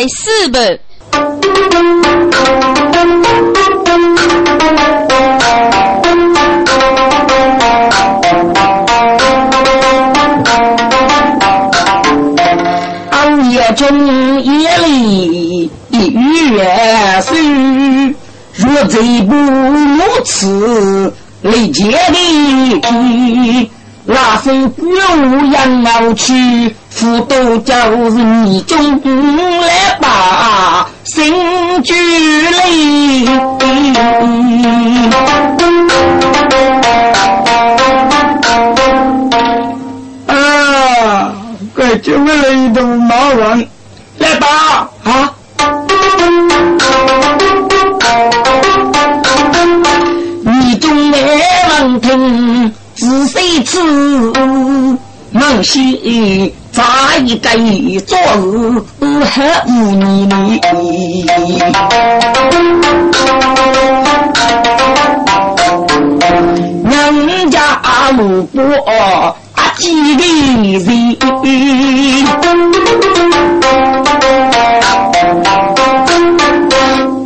第四本。熬夜中夜里一月水，若贼不如此，累劫的。那份孤羊要去，福都就是你中来把心聚累。啊，快救我了一头马王，来吧啊！你中来王听。是谁知？孟西在一个昨日还无你人家路过阿几个人，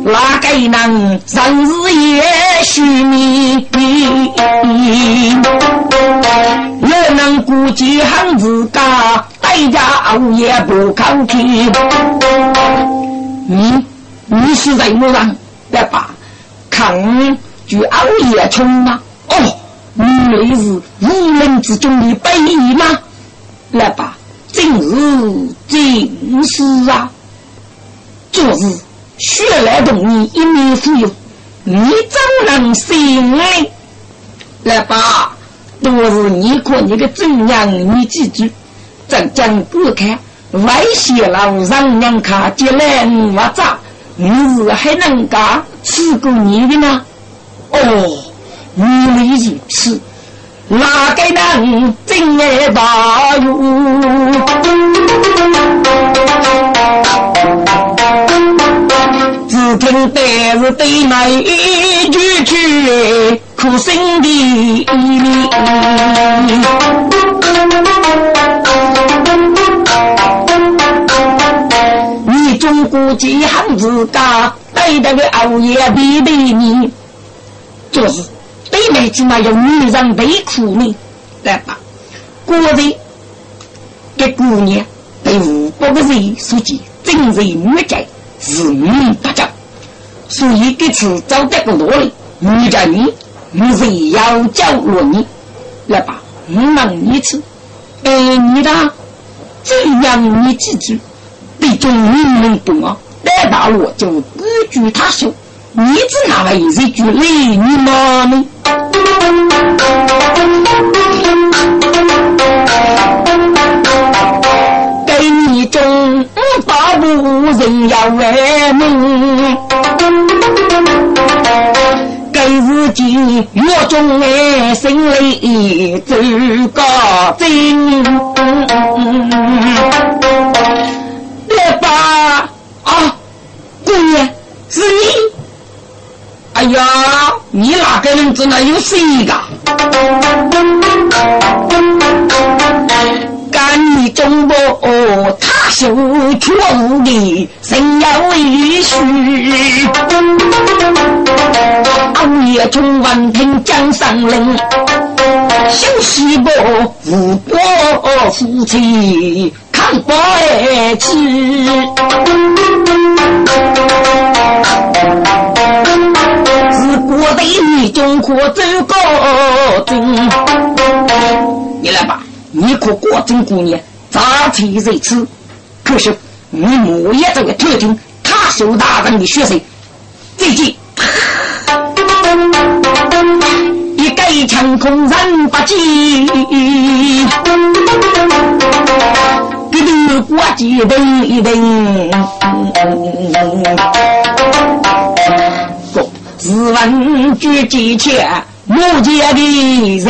哪个能生日也许你？我能顾及行自家，代价熬夜不抗拒。你你是在路上来把抗拒熬夜冲吗？哦，你是无人之中的百亿吗？来吧，正是正是啊！昨日血来动你一面富有，你怎能行呢？来吧。都是你可你的正娘，你记住，真正不看外泄了，让娘看见来我咋？你是还能干吃过你的吗？哦，原来如此，哪个能真爱大？只听白日对麦一句句。苦心的你中国几行子家对待个熬夜比比你，就是对妹起码有女人被苦呢，来吧？果然，这姑娘被五百个人所见，真是女家是女不教，所以这次找这个罗里，女家女。你是要教你，来吧，我问一次，哎，你的这样你记住，对中你们懂啊？来吧，我就不举他手，你只拿了一句雷你妈呢？给你中大部人要为民。自己月中哎，心里走个真。来吧，啊，姑娘是你。哎呀，你哪个人只能有谁个？干你中国他手却无的，谁要委屈？暗夜中闻听江上令，小西伯无伯夫妻看不起。是国的你中可走高真，你来吧。你可果真姑娘，咋才如此？可是你莫也这个特征，他受大人的学生，最近一盖枪空人不济，给你过几等一等。自问举几千。目前的人，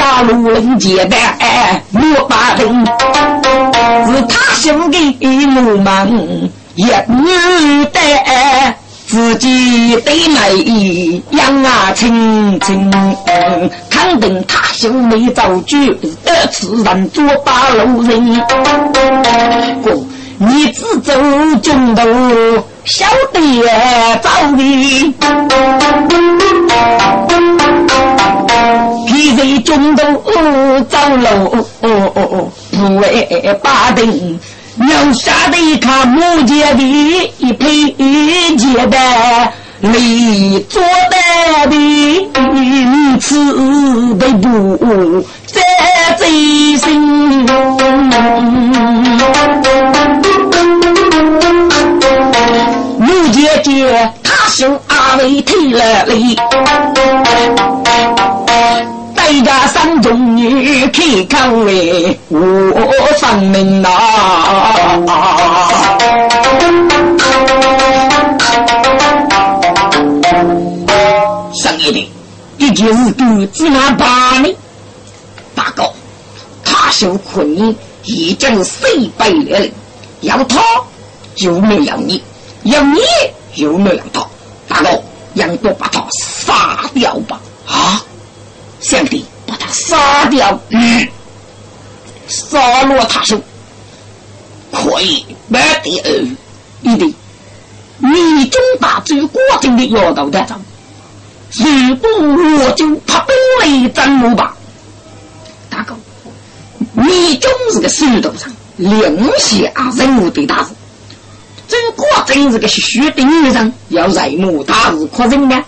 家路人接待莫把人，是他兄弟木门也女的，自己对美养啊亲亲，看当定他兄没造句，二次人做八路人。哥，你只走中途，晓得早的。皮在中途走路，不为八定。要杀的一看木结的，一配结的，你做的的，你吃的不在贼心。木姐姐，他手阿伟退了哩。我分明呐。上一的，一件事都只拿八呢。大哥，他受困已经四百年了，要他就没有你，要你又没有他。大哥，让我把他杀掉吧！啊！兄弟，把他杀掉，嗯，杀落他手，可以，没得二，一定，你中大最果真的摇头的上，如果我就怕本来怎么办？大哥，你中是个石头上，两下人物对大事，这果真是个虚的女人，要人物大事可认的，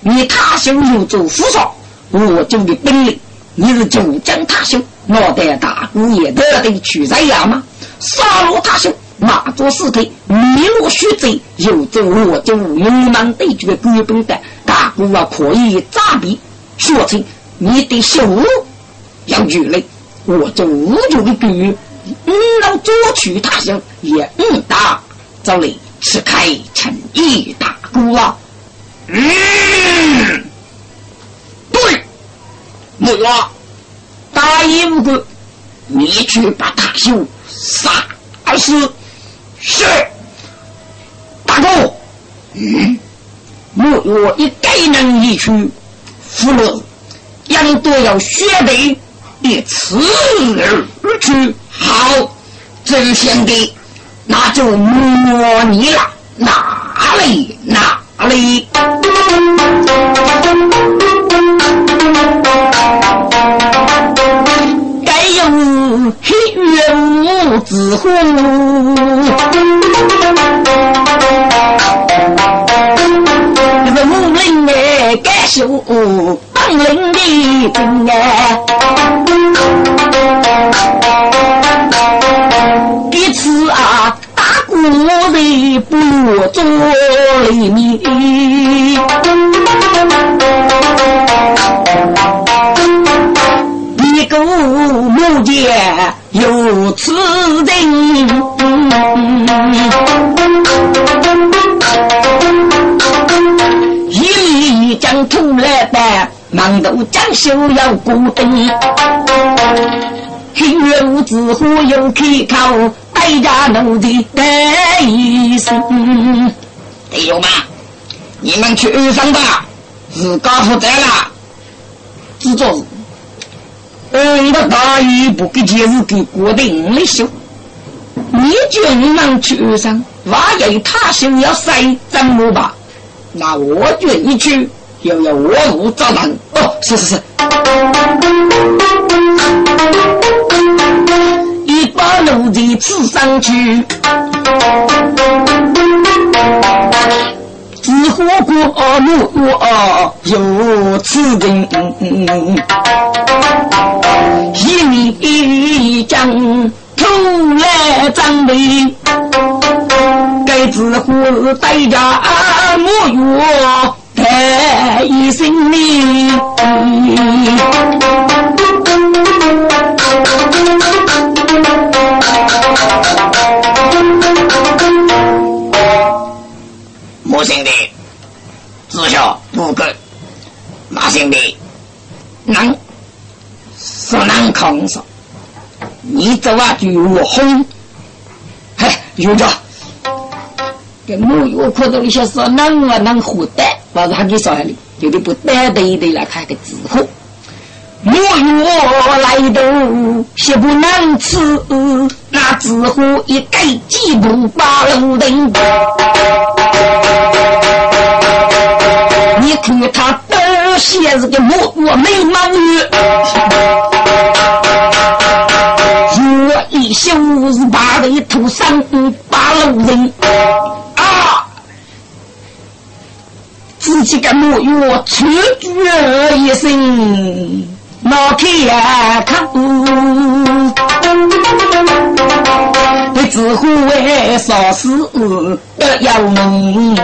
你他兄又做副少。我军的本领，你是九江他兄，脑袋大姑爷得得去在衙吗？杀了他兄，马作尸体，灭落血贼，又做我军勇猛对决的根本的大姑啊，可以诈毙，说清你的羞辱要举来，我就无就的举，嗯，能捉取他兄也嗯打，这里是开城一大姑啊，嗯。木月，答应我，你去把他兄杀死。是，大哥。嗯，我我一该能一去，俘虏，杨多要血泪，一刺而去。好，真相的，那就摸你了，哪里哪里。黑月无子乎？那个木林哎，该修当林的兵哎。彼此啊，大鼓的不做里面。个木剑有此人，一将出来的，忙都将手要固定。黑月无子忽悠开口，带家奴的带一声。弟兄们，你们去安生吧，自个负责了，只做。我大衣不给节日给国定的修，你叫你们去上，万一他修要塞怎么办？那我愿意去，又要我负责任。哦，是是是，一把路的刺上去。吃火锅路啊有此人，一米一将头来张备，该子火带着木有带一身命。兄弟，能是能扛上。你走啊，就我轰，嘿，有着。跟木有看到一些说能啊能活的，我是还给说下里，有的不带的的来看个纸货。我月来到，血不能吃，那只乎一改几步把路人。你看他都写是个木我没毛女，我一宿是把人头上把路人。啊，自己个木月出绝一声。老天呀，看，你只会为啥事得要命？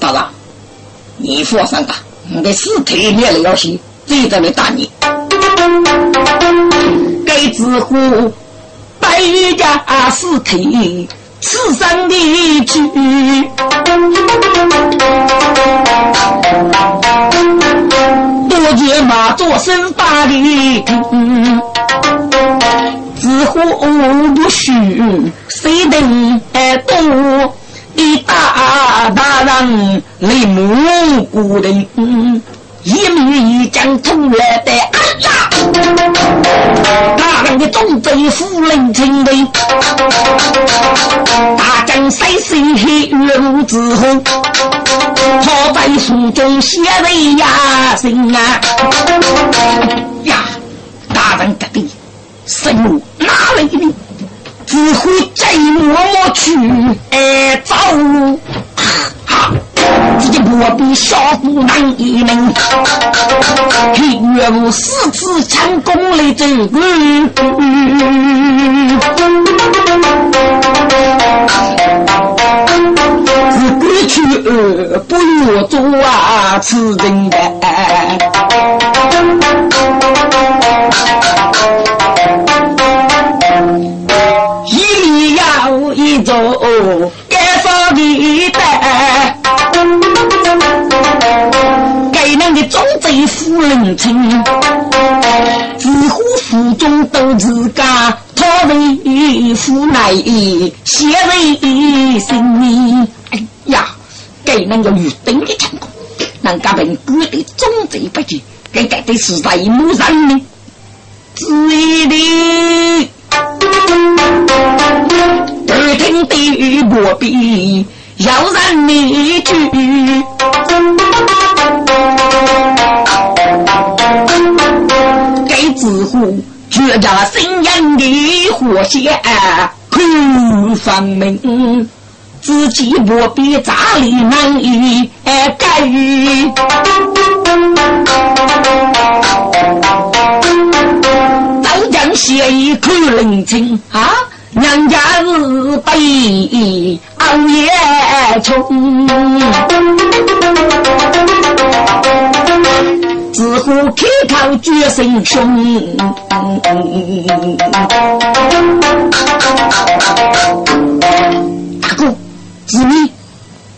大人，你放心吧，你的尸体灭了要死，罪在你打你。该知乎百家尸体。此生的去，多见马做生大的，自乎不许谁能懂？一大大人来蒙古人。一米一将突来的，哎呀！大人的忠贞夫人亲的，大将三岁黑月如之后，他在书中写的呀心啊呀！大人得的，生母哪来的？只会再默默去哎走。自己不比小姑难一名，黑月无四次强攻来走过，去不要做啊，此人的。夫人亲，自乎府中都自家，他为夫乃写为心命。哎呀，给那个玉灯的成功，人家本哥的忠贞不屈，给给的是在母上呢，子义的，耳听的不必要让你去。的火线苦分明，自己不必咋里难以改。早将写一口冷清啊，人家是被熬夜冲。自呼开口决心凶，大哥，子你，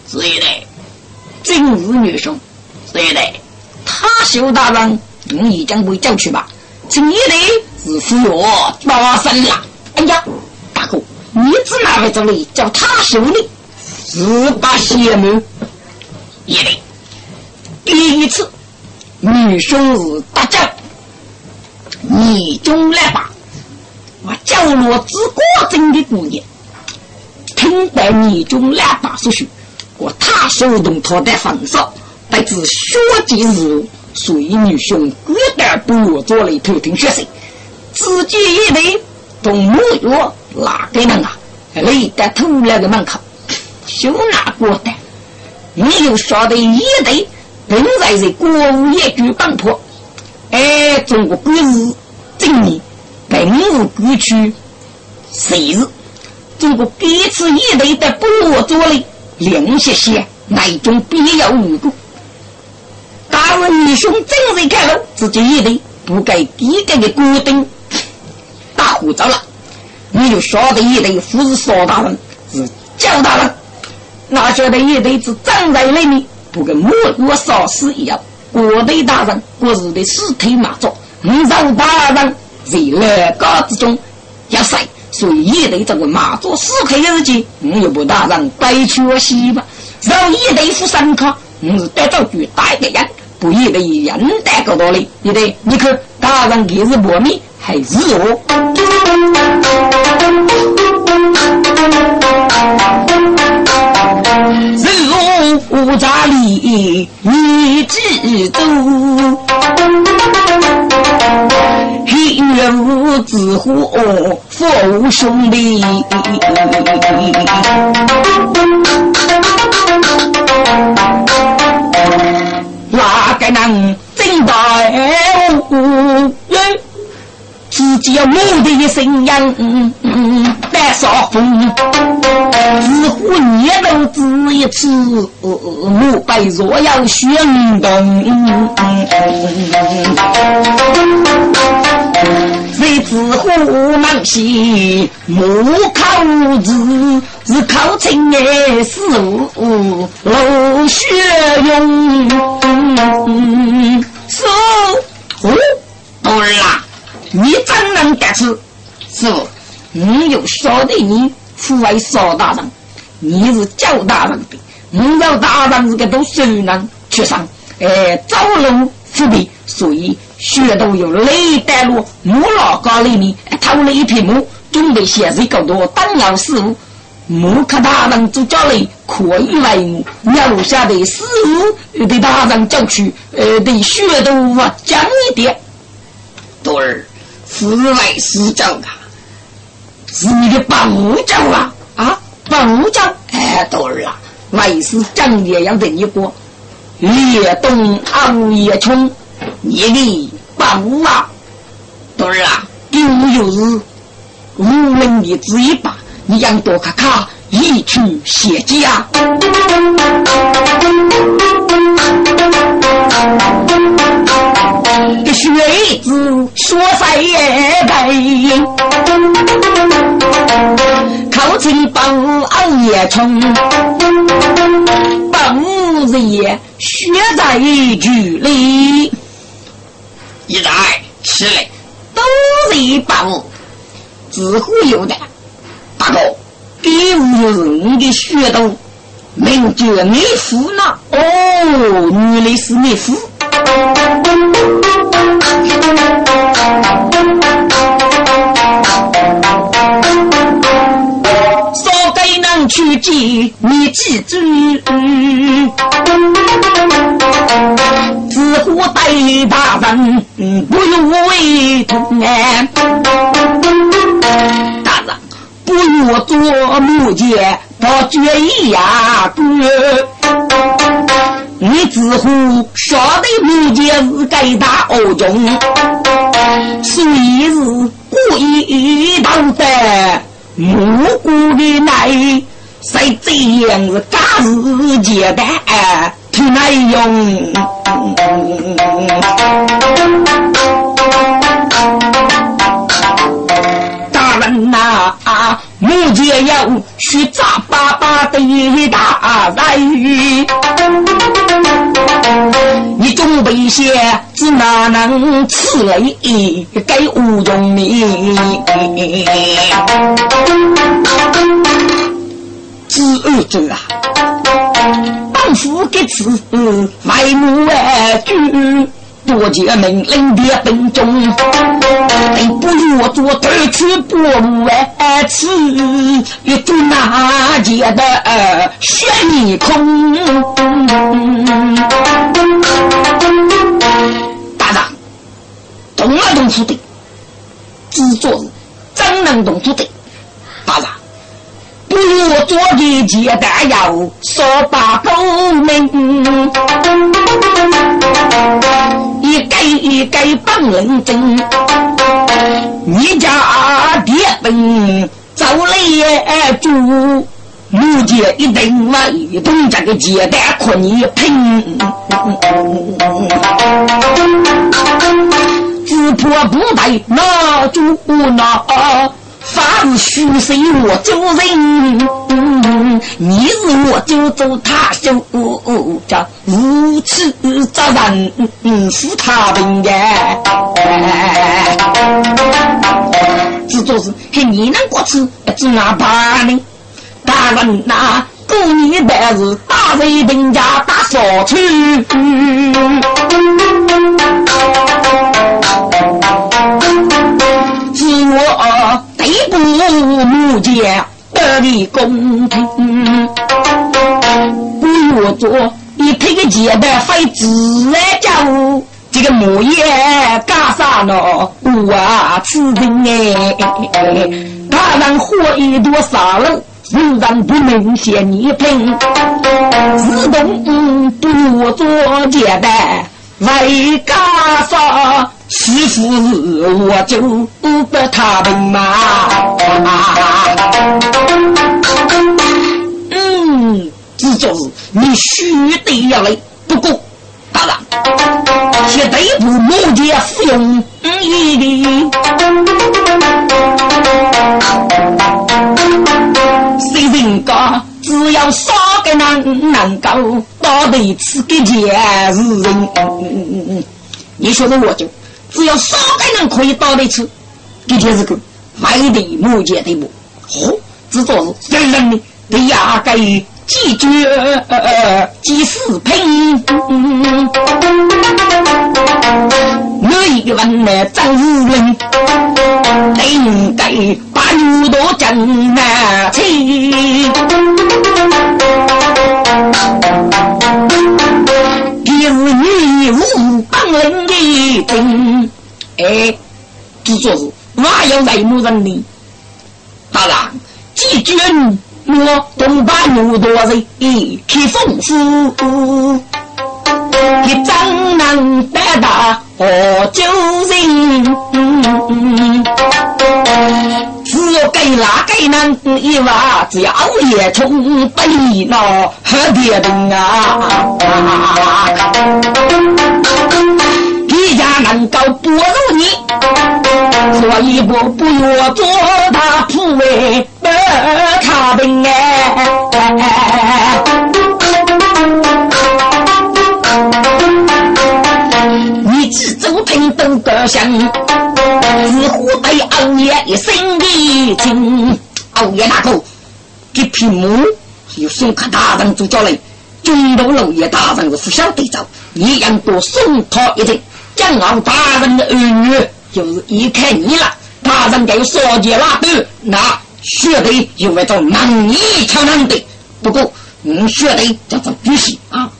子一代，今日女兄，子一代，他修大人，你已经被叫去吧？今一代是服我大生了。哎呀，大哥，你只哪位这里叫他修的？十八邪门，一代，第一次。女兄是大将，你中来吧。我叫罗之国真的姑娘，听得你中来吧所说，我他手动他的焚烧，不知血迹是所以女兄果断不我做了一头听血色，自己一队同木药哪个人啊？累得头那个门口，就拿过的，你又晓得一队。本在是国务业举办破，哎，中国国事正年，本日国区谁日？中国第一次一队的部落做的两些些，那种必要无故。大人女兄正在开路，自己一队不该低个的国定大火着了，你就晓得一队不是少大人，是焦大人，那晓得一队是站在那里。不跟莫我少死一样，国内大人，国日的尸体马座，五常大人在两个之中要死，所以也得这个马座尸体的日期，我又不大人白去我西吧。让一对副三卡，我是得到巨大的人，不一定人带个道理。你得，你看大人给是磨米还是我？如家里你知足，黑月无子虎，父兄弟。哪个能真大武？自己要目的信仰，带少风，似乎年头只一次，墓碑若要宣动，谁知乎忙西木口子，是靠亲爱师傅老学用，是哦，对啦。你怎能得知？师傅，我有晓得你父为邵大人，你是焦大人的，你要大人这个都受难去上，哎，走路不便，所以学都用雷带路，木老高里面偷了一匹马，准备写这个多当了师傅。木克大人做家里可以为我。留下的师傅对大人教去，呃，对学都讲一点，对儿。是来是教啊，是你的保教啊。啊，保教哎，豆儿啊，为师讲也要等一个，越东昂越冲，你的保啊，豆儿啊，丢又是无能的之一把，你让多卡卡。一去写家。个学子说在也背，考进本熬夜冲，本日学在局里，一在吃嘞都是本，自乎有的。大哥，第五就是你的学徒，名叫你夫呢？哦，原来是你夫。少给能去见你记住，自乎对大人不用为痛哎，大人不用做木匠，到决意呀哥。你只乎晓得木匠是该打恶中，所以是故意当的无辜的来，谁这样子假事简单听来用。木匠要去砸爸爸的大人。你准备些，只哪能吃雷给吴中明？知二者啊，当夫给吃，外母外居。多接命令的兵中，不如我做头去不外吃，一做那件的悬空。大人，动了动土的，制作真能动土的，大人。不如我做的简单要说把狗命，一改一改本领真，你家爹本走来住，母姐一定为同这个简单可你拼，自破不带那住那。凡是虚岁我救人，你是我就走他就叫如此责任是他病的。只做是嘿你能过去，只拿把呢？大人呐，过年但是大人定家大扫除，自母家得的公平，不要做一配个钱的费自然家务这个木叶干啥呢？我此人哎，他让火一朵杀了。自然不能嫌你贫，自动不做接待，为干啥？媳妇我就不他们嘛。嗯，这就是你须得要来，不过当然，绝对不目接服用你谁人讲？只要少个人能够到得此个前世人，你说的我就只要少个人可以到得此，这就是个非得目前的目，嚯，只做是人人的得压根几绝几死拼。我一问呢，张夫人，应该把牛多挣拿去。今日你无帮人的兵，哎，只说是哪有内幕人呢？当然，季军我东把牛多人去丰富。一张能得到何九人？只有给那给那一娃，只要夜冲不离那何别等啊！一家能够不如你，所以我不要做他铺位的差兵哎。平等个相，似乎对欧爷一生的情。欧爷那个，这匹马有送客大人做家来，中都老爷大人是不晓得走，一样多送他一程。将傲大人的儿女，就是一看你了，大人该有少节拉豆，那绝对有一种能力超能的。不过，你绝对叫做必须啊，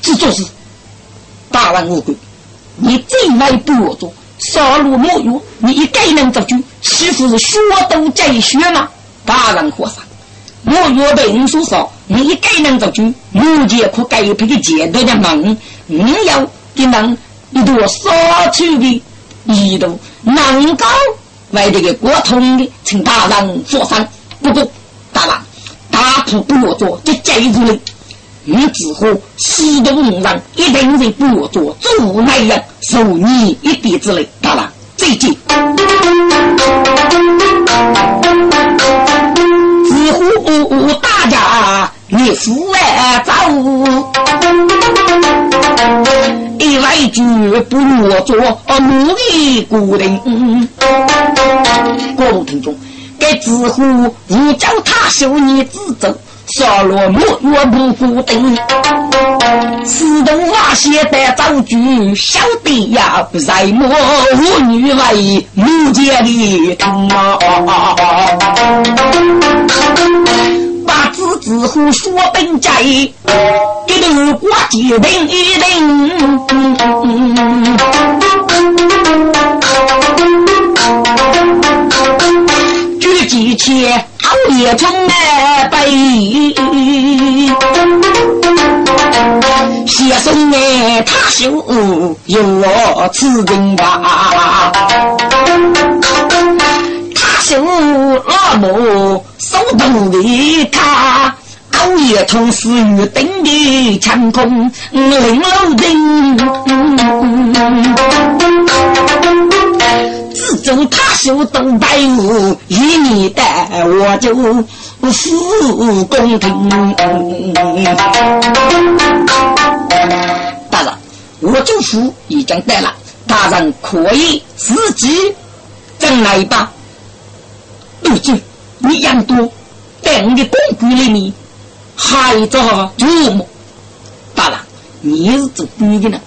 这就是大人无辜。你最来不我做，杀戮木鱼，你一概能做主，岂不是血都在血吗？大人和尚，木鱼被人所杀，你一概能做主，目前可改变个阶段的梦，你要给人一朵杀出的一度，能够为这个国通的，请大人做上。不过，大人，大徒不我做，就记住了。你之后，西东人一定是不做做那样受你一点之类。当然，再见。之后大家你父外走，一来句不我做奴隶固定。各路听众，该之后无叫他受你之责。小罗木我不固定，四动瓦写的造句，小弟呀，不在我妇女为母家的疼啊！把字字呼说本在，一头挂几顶一顶。举几千。也从来背，先生哎，他修有我此人吧，他修老母手动的他，熬夜从事于等的强空零楼顶。自从他修东北路一年的，我就服公平。大人，我就服已经得了，大人可以自己进来吧。陆军，你养多，在我的公馆里面还着祖母。大人，你是做官的呢，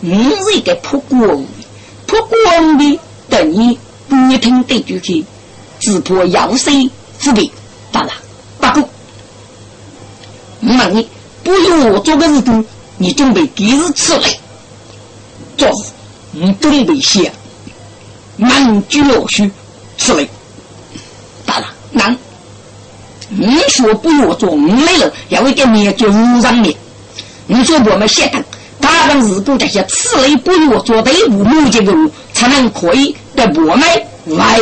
你是一个破官的，破官的等你不听这句去，只怕要死之地。大人，不过，我问你，不用我做个日子，你准备几日出来？做事，你准备些，满居老许出来。大人，难。你说不要做，我来了，要一个面就无上面。你说我们现在大人如果这些此类不要做的五目这个才能可以对我们来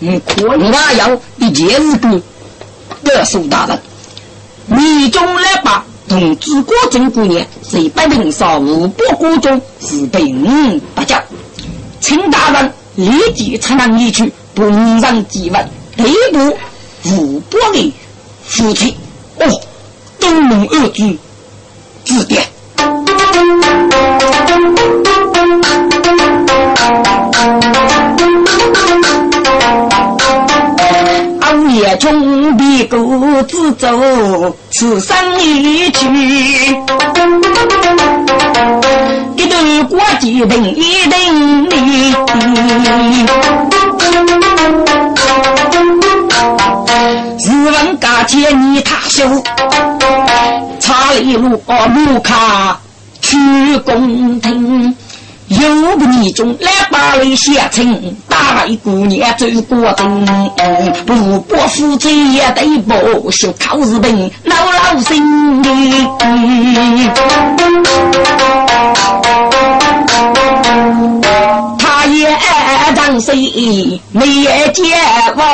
嗯，可我要一件事干。告诉大人，你中来把同治国政姑娘是百名少五百国中是平不叫，请大人立即才能移去本上几问，逮捕。五百的夫妻哦，东龙二字字典。熬夜中的狗子走，此生一去，一头过几等一等自问家前你他修，查理路路卡去宫廷，有个女中来把雷写成，大位姑娘走过阵，不伯夫妻也得不修考日本老老心他也当谁没见过。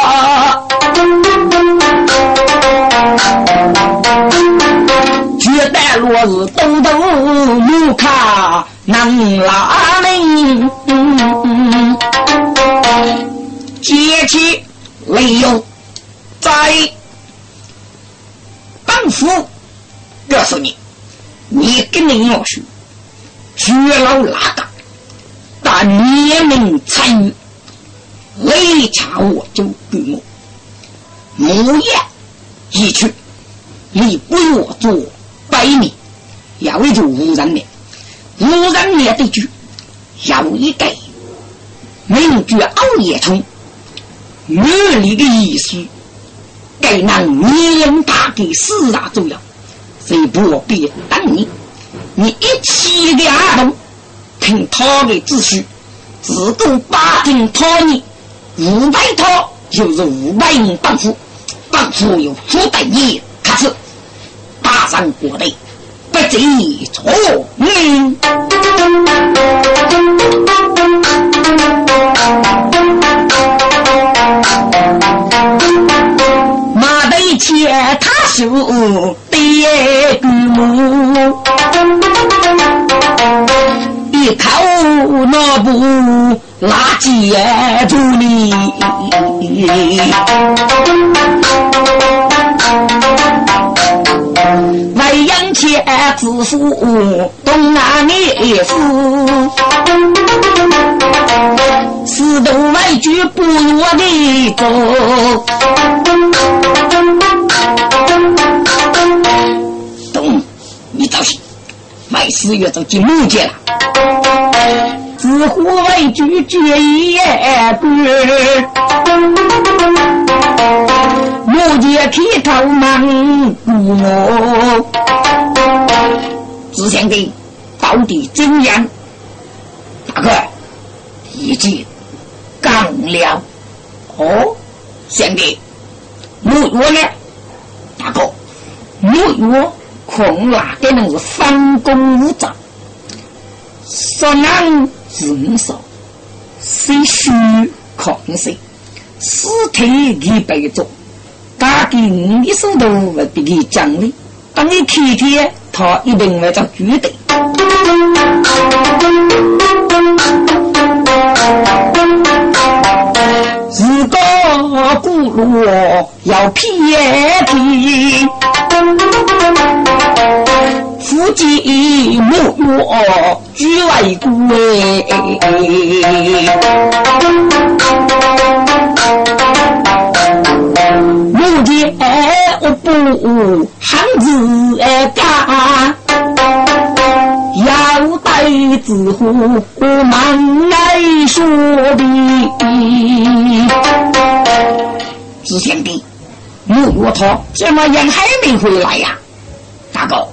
绝代落日东东木卡能拉门，接起雷有在当府告诉你，你跟你要说，绝老哪个，但年龄参与，雷掐我就给我。木叶一去，你不要做百米，要一句无人面，无人面的句，要一个名句熬夜通，女里的意思，该让年龄大的四大重要，谁不必等你，你一起的阿东，听他的指示，自贡八听他你五百套就是五百人帮扶。帮扶有福德义，可是上国内不计错嗯。马背切他手叠骨木，一头那不垃圾处理。为养妻子夫，东南烈士，四头为举不弱的走。东，你当心，卖四月走进木界了。自虎为举决一官。木剑劈头忙我，只想给到底怎样？大哥，已经干了。哦，兄弟，木我呢？大哥，木我恐哪个能是三公五长？说难是少，谁虚抗谁？尸体一百种。他给你手头会比你讲的，当你天天他一定会做绝对。如果古路要偏僻，夫妻莫约居外归。目前我不母汉子家，要带子户满来说的。只想的，木月他怎么样还没回来呀？大哥，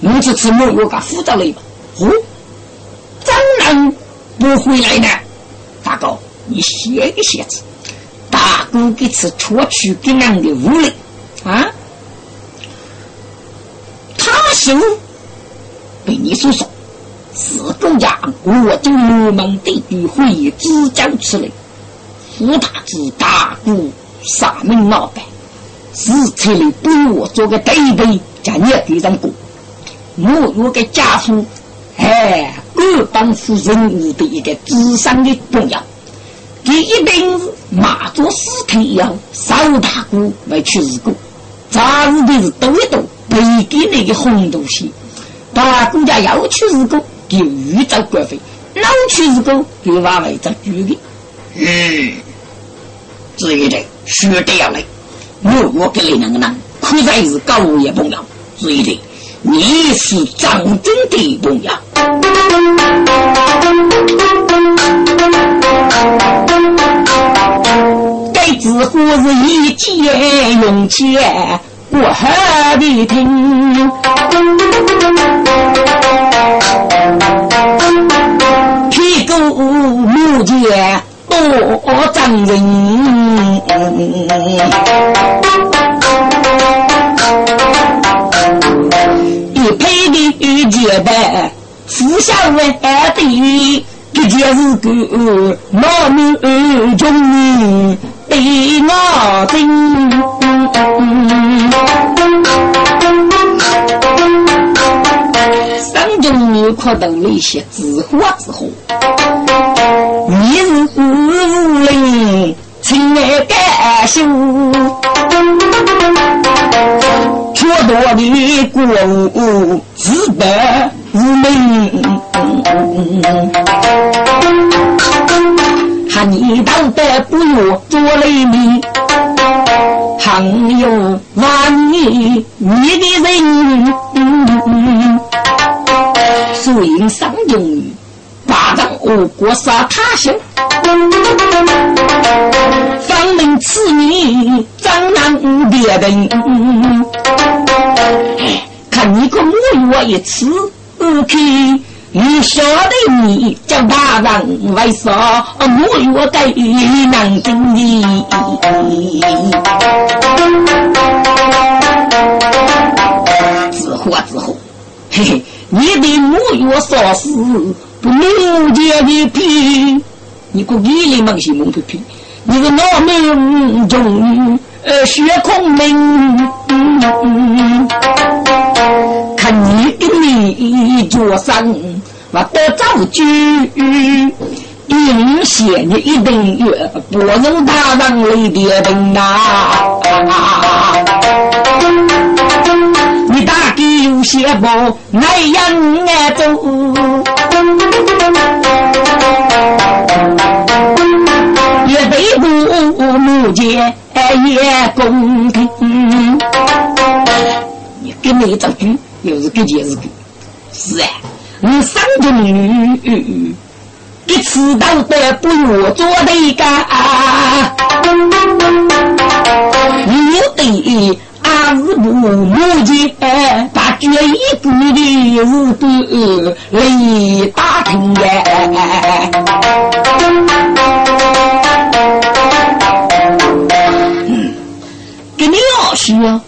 你这次木月个负责了吧？哦，怎能不回来呢？大哥，你歇一歇子。大哥这次出去给俺的屋里啊，他姓被你所说，是公家我就流氓的聚会议只讲出来，胡大子大哥杀门老板，是出来对我做个对对，叫你给上过，我我给家属，哎，各帮夫人物的一个智商的重要。第一定是马做尸体一样，少大姑来去日过，杂日的是多一多，背给那个红东西。大姑家要去日过，就预早管费；老去日过，就往外找住的。嗯，这一点说得要来，我我给你两个人，可在是高也不要。这一点，你是张真的朋友。似乎是一见用钱，我何必听？屁股木剑多脏人，一配的结拜，富下万的。这件事个老命中对我真，三中女可等那些自火自火，你是无人情爱感受，却多的过午自白。无名，喊你当得不如做雷鸣，还有万你你的人，所以上中女巴掌恶过杀他乡，方明此女张难别人，看你个母我一次。不去，你晓得你叫大人为啥我越该难听你？自活自活，嘿嘿，你的母越少死，不了解的皮，你个你里梦西蒙皮皮，你是老命中呃血空门。看你的你脚上我得早居，阴险的一定月，不能大人来的等呐。你大概有些不爱养爱走，也得不目见也公平。你给你这句。又是这件事个，是啊，你三个女，你迟到的不如做的干，你得阿是不母亲，把决一个的日子来打听呀。嗯，给你老师啊。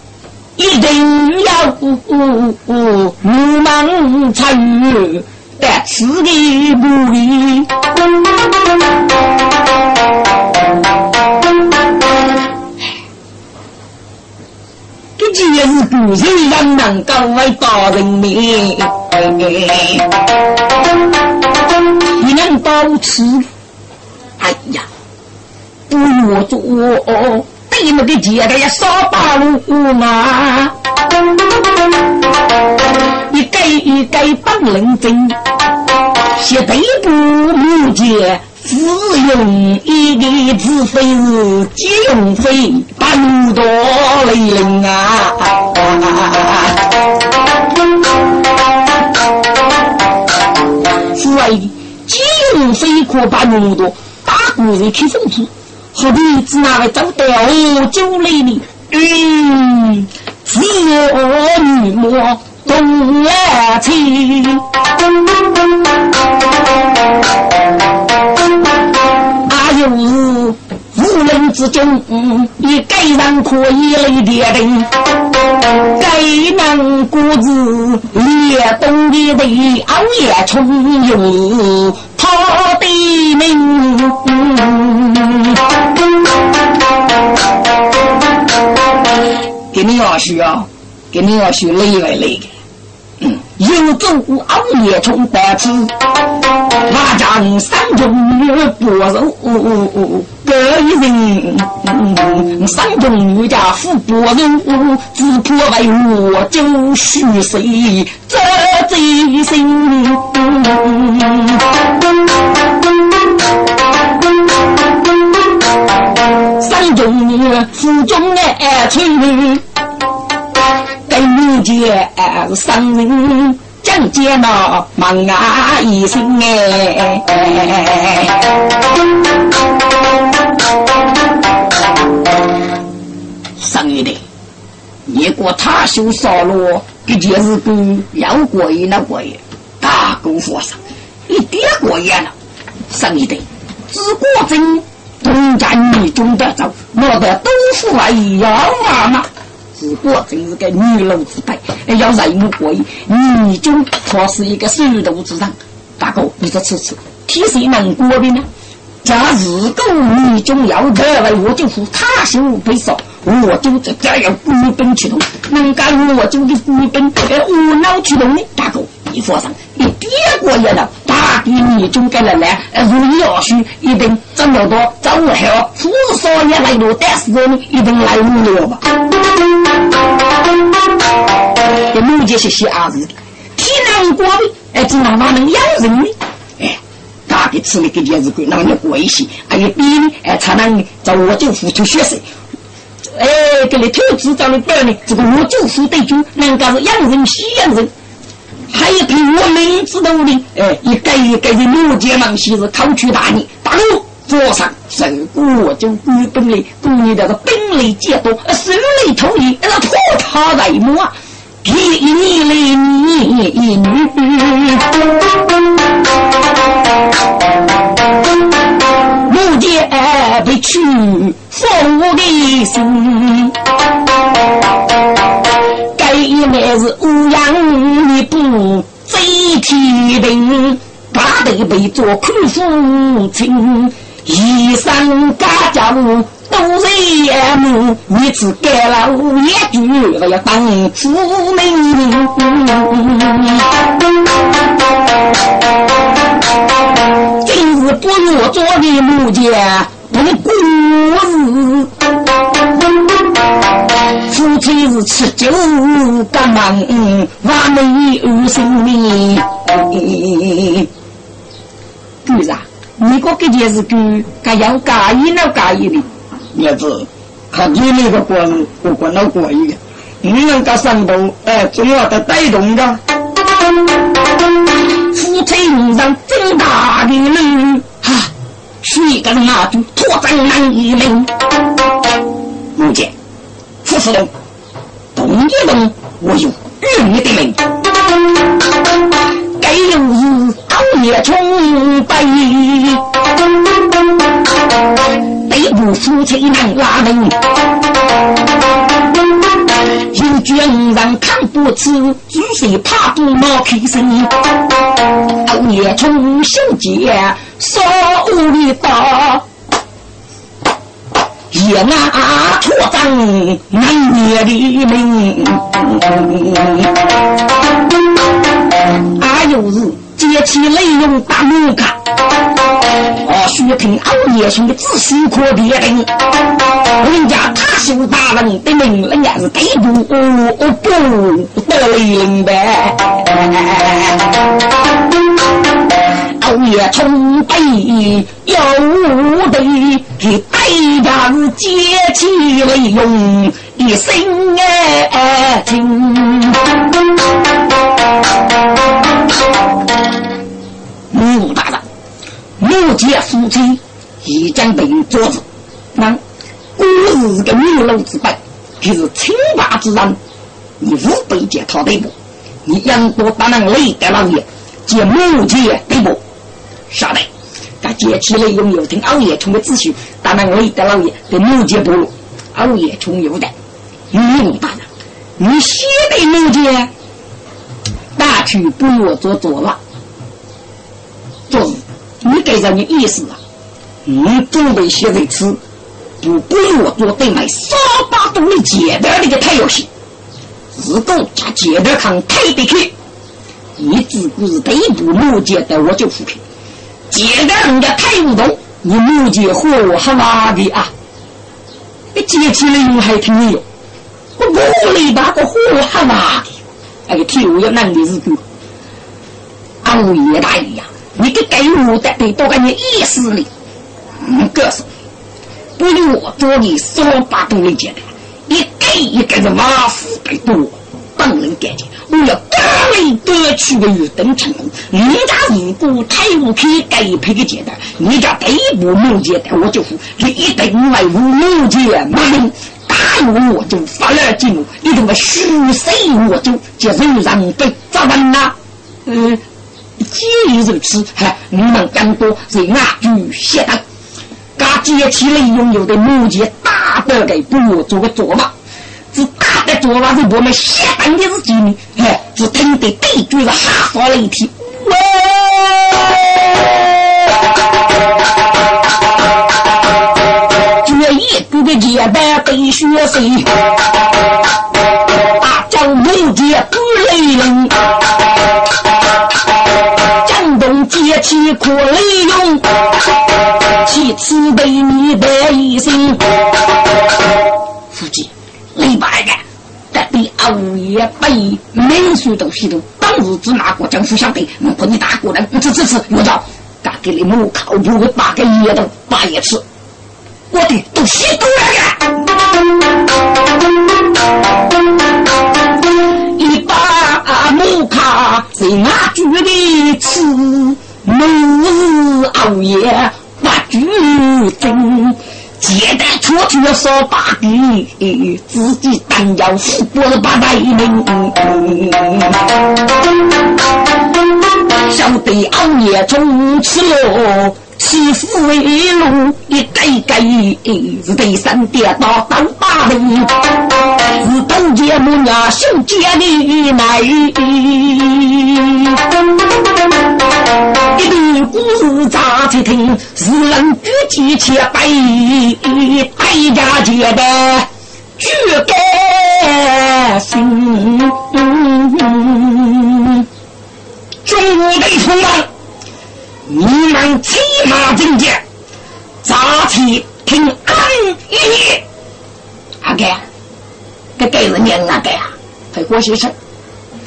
一定要不忙参与，但此地不离。这件事故人让能够为大人民，你能保持？哎呀，不我做。你们的姐的也少八路嘛，你该该帮人真，写对不母姐，只用一个字费是借用费，把把怒多雷灵啊！是为金龙飞过把怒多打过人开手指，何必只拿来走掉酒里的？嗯，是我女魔。东来去，啊，又是之中，一个人可以来点灯，该能果子也懂得的熬夜从容他的命，给你要需要，给你要需累来累有走熬夜冲白子，马将三中女不如个人，三中女家富不肉，只破为我就虚岁这贼心。三中女腹中爱吹。见生人将见那忙啊一声哎，生意的，你过他修烧罗，这件事跟要过瘾那过瘾，大功夫上一点过瘾了。生意的，自果真东家女中的。走，我的。都是来要啊嘛。如果真是个女奴之辈，要任务过硬，你就他是一个手头之人。大哥，你这次次替谁能过的呢？假如果你中要得了，我就扶他修被杀，我就这这样孤本驱动，能干我就的孤本无脑驱动呢。大哥，你放心，一点过瘾了。大地你中给人来，如意而去，一定这么多，走后扶少爷来路，但是呢，一定来不了吧？这目前是写儿子，天难过的，哎，只能哪能养人呢？哎，大的吃的这件事，哪能过一些？还有比呢，哎，才能在我就付出血水。哎，给你投资找的表呢，这个我就付对就能够是养人，喜养人。还有凭我名知道的，哎，一个一个的六节忙西是考取大你，大路桌上受过就归本里，故意的是本领皆多，手里头一那拖沓来摸，一你来你一女，木剑被取风的心。乃是乌阳你不贼天兵，大头被做苦父亲，一生家家务都人母，你只改了一句，我要当父命。今日不若做的木匠，不过日。夫妻是吃酒干忙，万没有生命。对啥？你个这件事跟该要介意那介意的，儿子，看你那个官，我管到过意的。你能搞上头，哎，总要得带动的。夫妻遇上真大的人，哈，一个人啊，就脱缰难一命。副司令，动一动，我有你的命。该有日熬夜冲背，背部夫妻难拉门。有军人看不起，只是怕不冒开身。熬夜冲心结，少无力道。也拿错账难灭的命，啊又是接起雷用大木卡，啊须听熬夜兄的仔细可别定，人家他修大人的命，人家是给不不不得雷灵呗。熬也冲背有的，给大家是接起为用一声哎听。穆大人，穆家夫妻已经被捉住，那古日的牛龙之辈，就是清白之人，你无被解他对不？你杨过大人雷德老爷。接木姐对不？晓得。他接起来拥有听熬夜冲的秩序，当然我一得老爷对木姐不如熬夜冲有的。嗯，大人，你写的木姐，大去不我做做了。做，你给人的意思啊？你准备写这次，不不我做对买三八度的借的那个太阳戏，如果加借的看太得去。你只顾是北部木姐的，我就扶贫。接着人家太不懂，你木姐和我还挖的啊！你接起来用还挺有，我我里把个火还挖的，那个铁路要难的是个。俺爷大爷呀，你给给我的得多给你意思哩。嗯，告诉不如我做你三百多的接的，一给一个是马虎的多。本人感觉，我要得来得去的与等成功。人家如果太不以该配的阶段，你家第一步木阶段我就服，你一定为我木阶马名，打入我就发了进入，一定会虚死我就接受让被咋办呐？嗯，既然如此，哈，你们更多是俺就写的，噶接起来拥有的木阶大得给不如做个做嘛。是大的做法是我们下班的事情，哎，只听得对嘴是哈发了一天，喂，这一个个接班被学生，大叫木姐不雷人，江东接起可雷用，其次被你的一声，夫妻。李白的，得比欧爷背美术都西头，当日只拿过政府晓得，我不你大过人，这这次我找，敢给你们靠谱的八个爷都八一次，我的都吸毒了呀！一把木卡是俺举的吃，母欧爷不举真。接待出去要说八弟，自己当要富过了八百名。晓得熬夜从此喽，欺负为奴，一改改是对三爹打当八名，是当家母娘修家的奶。一段故事咋去听？是人举起千百，百家接的举甘心。中午的同们，你们骑马进见，咋去听安逸？阿哥，这给人念阿哥呀，快活些事，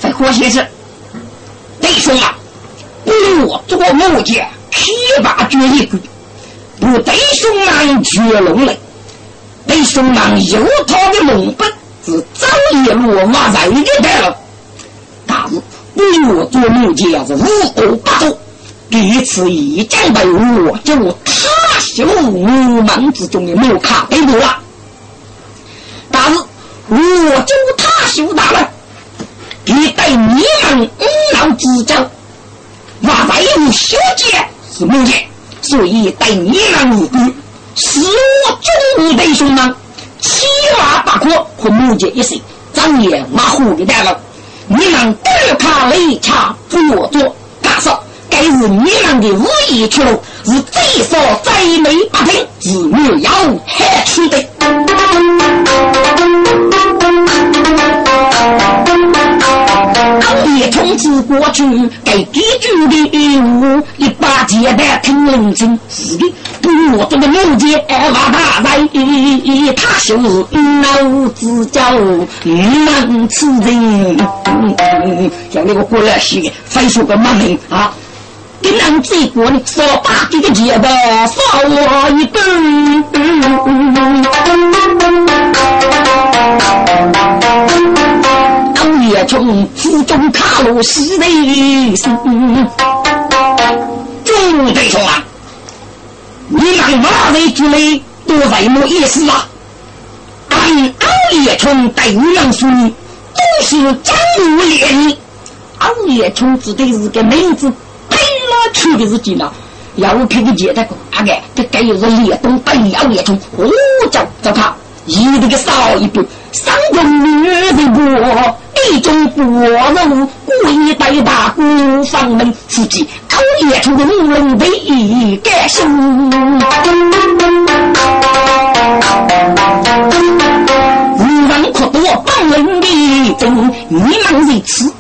快活些事，弟兄啊！不我做木匠，提拔绝一个，不弟兄们绝龙嘞。弟兄们有他的龙本，是早已落马在一代了。但是不我做木匠是无功不做，第一次一将被我就他修五门之中的木卡被夺了。但是我就他修大了，给带你们五老之交。我为有小姐是木匠，所以对你们无辜。是我中午弟兄们七万八可和木匠一生，张眼马虎的大了。你们不怕雷差不我做大嫂，该是你们的无意出路，是最少最美八品，是没有害处的。一从此过去，给几句的义务，一把接待听人声。是的，不我这个木匠瓦大人，他就是老子教难吃人。像那个过来些，非说个骂名啊！跟俺这过呢，说把这个结拜少我一顿。也从府中卡路西的生，众弟兄啊，你们马为之类都什么意思啊？俺二爷从对杨叔都是张无脸，二爷从指的是个名字，去的是几呢？要我看个姐的阿个，这该有个脸东对二爷从，哦，叫叫他一个少一步，三中女的我。一种国人故意带大姑房门自己口也出的无人为改心。无人可多帮人的真，你们如此。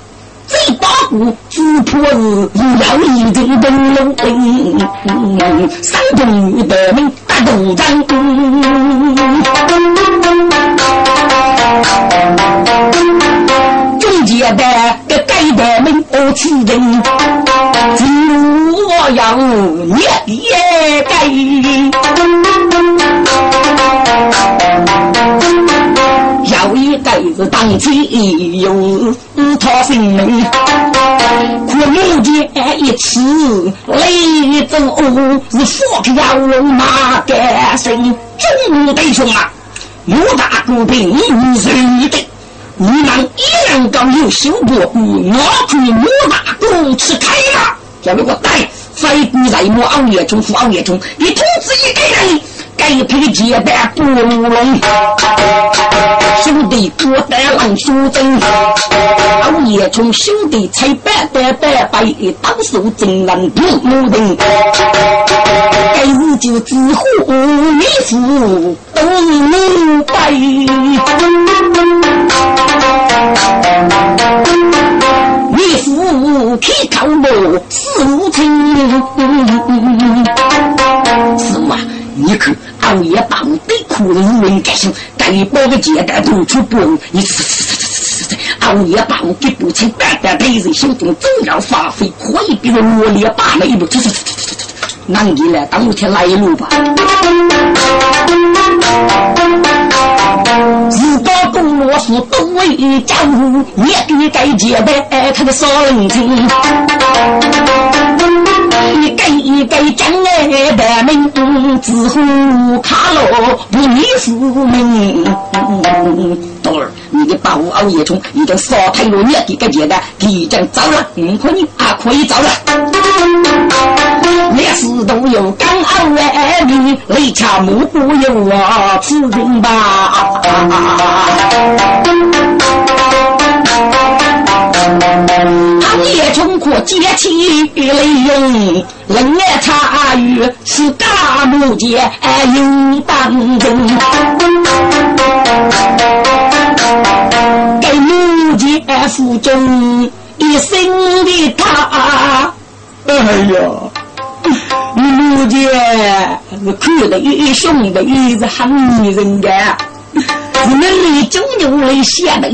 最八股只怕是要一阵灯笼，山中的门大斗争。接待个该代们我起人，进入我要灭也该。要一辈子当起有他性命，可目见一次雷走是佛要龙马干身，众弟兄啊，莫大公平谁的？你们一样高有修过，我去莫大公吃开了，叫你给我带飞骨在莫熬夜中，熬夜中，你通知一个人，该配接待不龙，兄弟过带郎兄真，熬夜中兄弟才拜拜拜拜，当手真难不木人，该日就知乎你父都明白。你父开口我死无情，是嘛？你看熬夜把我对苦人问干心，该包个简单都出不，你吃吃吃吃吃吃吃，熬夜把我给不清，单单对人心中总要发挥，可以比如我连把那一步，吃吃吃吃吃吃吃，那你来当我天来一路吧。如果公罗是都为家务，也给该接待他的少人情。你该该将来的名，之后卡罗不你父名。豆儿，你的宝熬夜虫已经烧太多，也给该接待，已经走了，嗯，可以啊，可以走了。烈士都有刚傲来的，雷恰木不有我此人吧？也冲过接起雷用，冷眼茶语是大木姐有当真，给木姐负重一生的他，哎呀！母亲是看的一兄的，一是很女人的。是那里九牛来写的，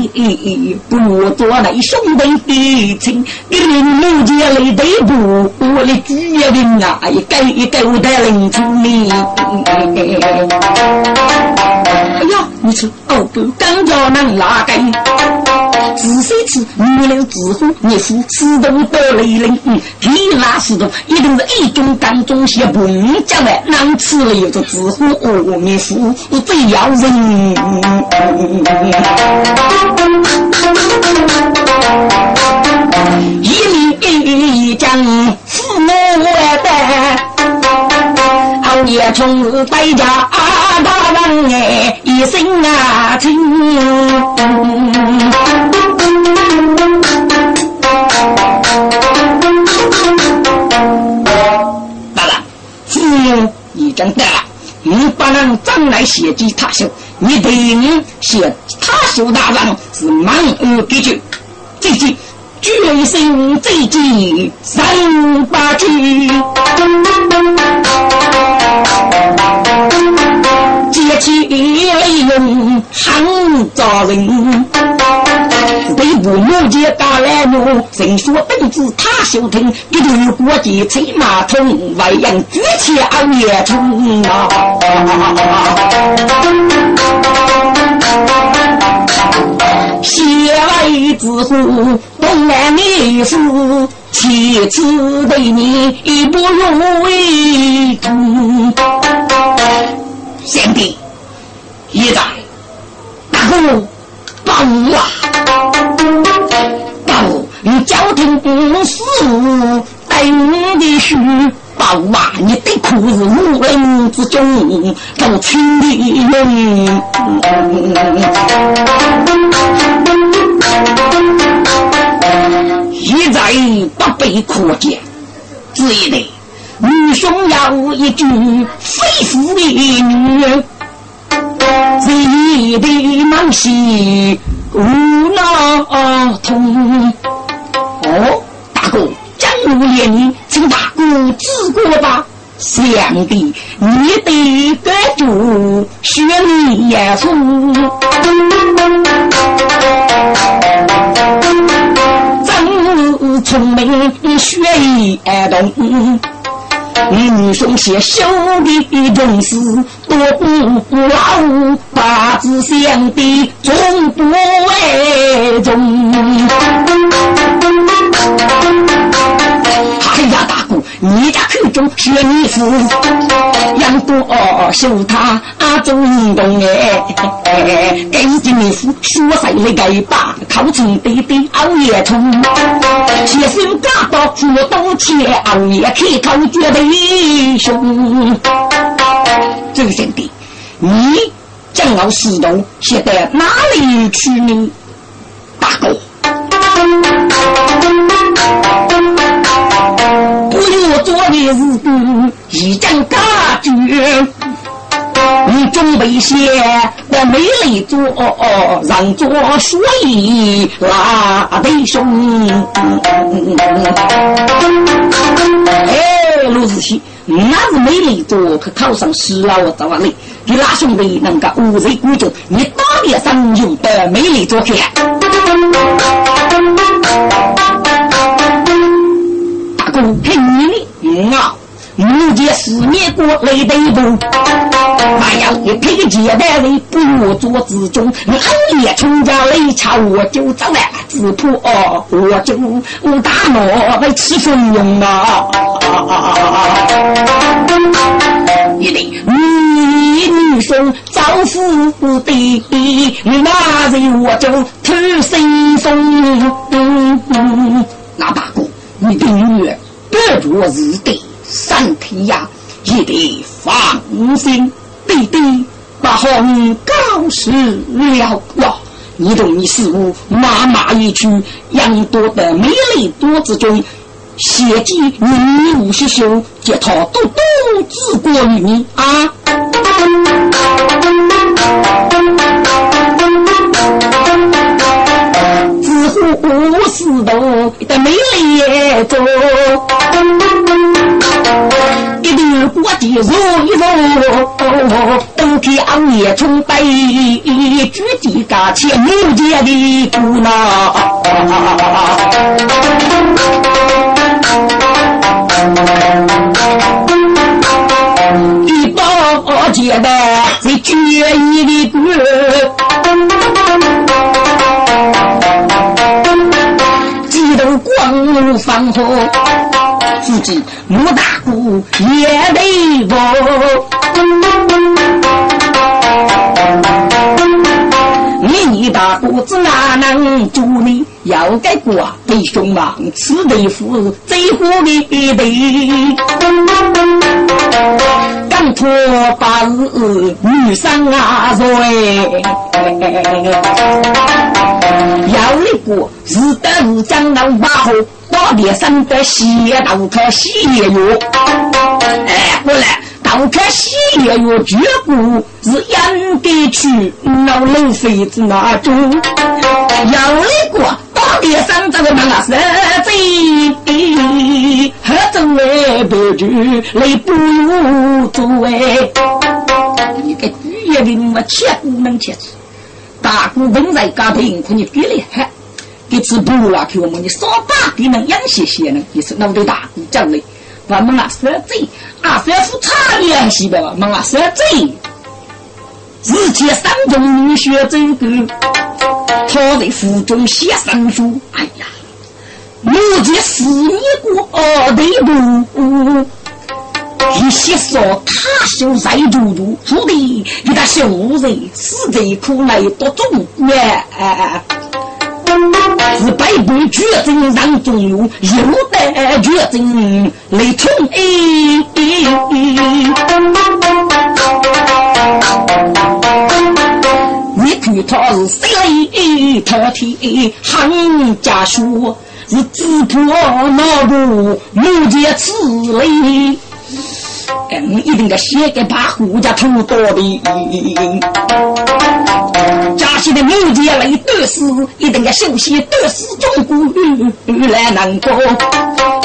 不做那兄弟的情，给你母亲来对不？我的举人啊，一改一改我的人情呢。哎呀，你吃哦不，刚叫能拉根。自谁吃？女流自呼，你夫自动得雷灵。天拉石头，一定是一种干中些不讲的，难吃了又就自呼阿弥夫，最要人。一米一将父母的，熬夜从百家大人哎，一生啊情。真的，你不能将来写给他修，你对你写他修大人是满耳给句，这句决心这句三八句，起内容喊着人，对不母接打来怒，人说本子他休听，一路过节催马桶，外阳举起熬夜冲啊！写为之父，东南女士，妻子对你不容为主。贤弟，一在大哥，报啊！报，你交通公司等的是。报啊！你的苦是无人之中都亲的人，一再不被可见，只得女兄要一句非妇的女，一的忙西无脑痛。哦，大哥。五年，请大哥治过吧。想必你得得住学你也书，真聪明学也懂。女兄写修的种事多不老，八字相的总不为重。哎呀，大，你家口中是女夫，养多修他啊，中动哎，给的女夫说谁来给把，口中对对熬夜冲，写手家到做东去熬夜开口绝对凶。周贤弟，你将要石头写到哪里去呢？大哥。做的事已经感觉，你准备些的美丽做，让做所以拉得凶。哎，陆子熙，那是美丽做，可考上师了，我早你，你哪兄弟能够无人孤军？你打脸上有的美丽做去。遇见四面过雷得不？还要一配接待为不我做之中，俺也从家雷差我就走了，只怕哦，我就我大脑来吃风用啊！一定你女生招呼的，那人我就偷心松。那大哥，你订阅。得着日的身体呀，也得放心。弟弟，把红告示了哇！你懂你师傅妈妈一去，养多的美丽多子中，写记你无须修，叫他多多治过你啊！五十度的美丽做，对国际如一如，冬天熬夜冲白，举起家切木结的姑娘，一包结的是决意的歌。光放火，自己穆大姑也得过。你你大姑子哪能助你？要给国弟兄忙，此地夫最苦的地。刚脱八日女生阿，瑞。要你过日得日将老马后，我别生得血豆可血药。哎，过来。道可喜也有绝不是养得去老冷妃子那种，要一个大爹上这个那个设计，何种来不住来不如做哎？你个举业的我切不能切吃，大股本在家庭可你别厉害，给吃补了，给我们你少把给人养些些呢，也是脑袋大讲的。我们啊，三嘴啊，三副茶叶是吧？我们啊，三嘴。日前山中女学走过，他在府中写三书。哎呀，目见四年过对不？一些说他修在住住，注定给他修人死在苦来多种哎哎是百般绝症让中有，有得绝症雷冲哎。你看他是谁来饕餮行家书，是自破脑部目见此类。嗯，一定得先给把胡家偷多的。家下的母亲来得死，一定要首先得死中国来难过，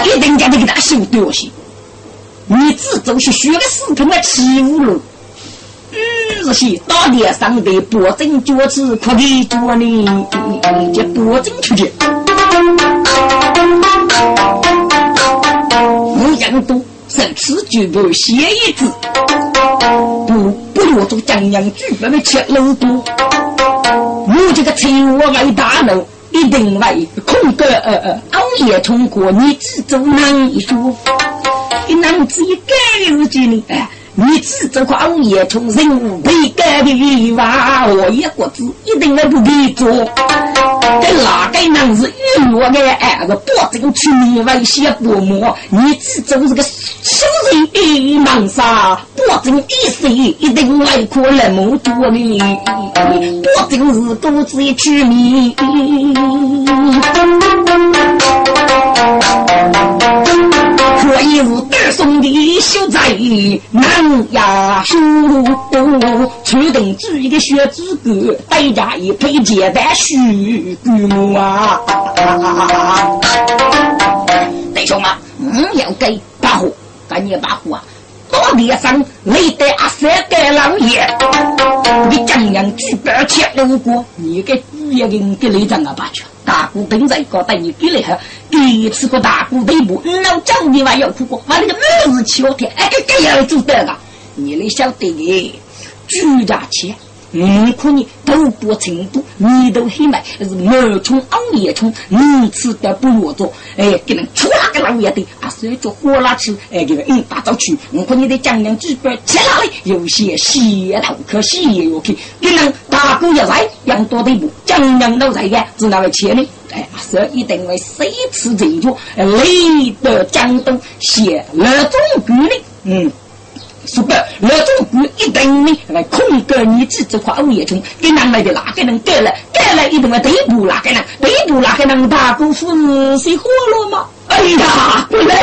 一定要给他修掉些。你自走是学个死他妈欺负了。日些大脸上的保证脚趾可给脚呢，这保证出去。我养多。生此举不写一字，不不落做江洋举本的切路多。我这个车我为大楼，一定为空格呃呃熬夜通过，你只做难一说，一男子一改日记呢？哎。你只这块熬夜从人物被改的欲望，我一个字一定要不给做。跟哪个人是冤枉的儿子保证去你为些父母，你只做这个小人忙啥？保证一生一定来可那么多呢？保证是独自去你。可以是二送的秀才南衙书，初等主一个学资格，代价一配简单虚骨啊！弟兄们，不，要给把火，给你把火啊！到脸上累得阿三个老爷，你怎样举白切路过？你给主要给你给雷震啊，把去。大姑等在搞等你给了哈，第一次个大姑内部，老叫你娃要哭过，把那个每日七天，哎，这这样做得了，你来晓得的，居家钱。嗯，可你头部程度，你都黑埋，是毛虫、熬夜虫，你吃的不落着，哎，给人出那个老爷的，啊，所以就火拉吃，哎，给人嗯大早去，我看你的江两几百吃哪里有些血头可惜哟，去给人大哥也在，养多的不，江两都在的，是哪位钱呢？哎，所以一定会谁吃这着，累得江东写那种规律，嗯。是的，那种不一等呢，来控制你自己块物业中，给哪来的哪个人改了，改了一定要对补哪个呢，对补哪个能，大姑父是活了吗？哎呀，不能。